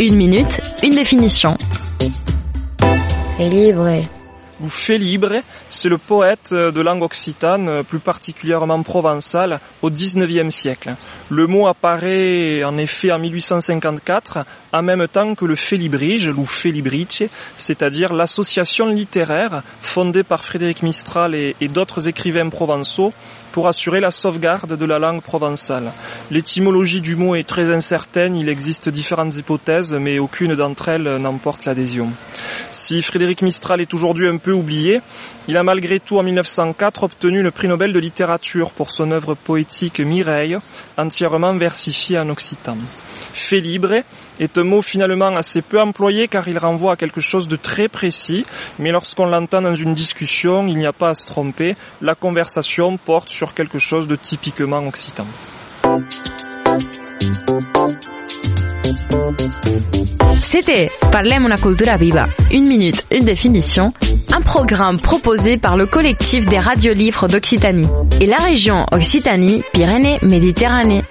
Une minute, une définition. Libre. Ou Félibre, c'est le poète de langue occitane, plus particulièrement provençale, au XIXe siècle. Le mot apparaît en effet en 1854, en même temps que le Félibrige, ou Félibrice, c'est-à-dire l'association littéraire fondée par Frédéric Mistral et, et d'autres écrivains provençaux pour assurer la sauvegarde de la langue provençale. L'étymologie du mot est très incertaine, il existe différentes hypothèses, mais aucune d'entre elles n'emporte l'adhésion. Si Frédéric Mistral est aujourd'hui un peu oublié, il a malgré tout en 1904 obtenu le prix Nobel de littérature pour son œuvre poétique Mireille, entièrement versifiée en occitan. Félibre est un mot finalement assez peu employé car il renvoie à quelque chose de très précis, mais lorsqu'on l'entend dans une discussion, il n'y a pas à se tromper, la conversation porte sur quelque chose de typiquement occitan. C'était Parlem una cultura viva. Une minute, une définition. Un programme proposé par le collectif des radios livres d'Occitanie et la région Occitanie-Pyrénées-Méditerranée.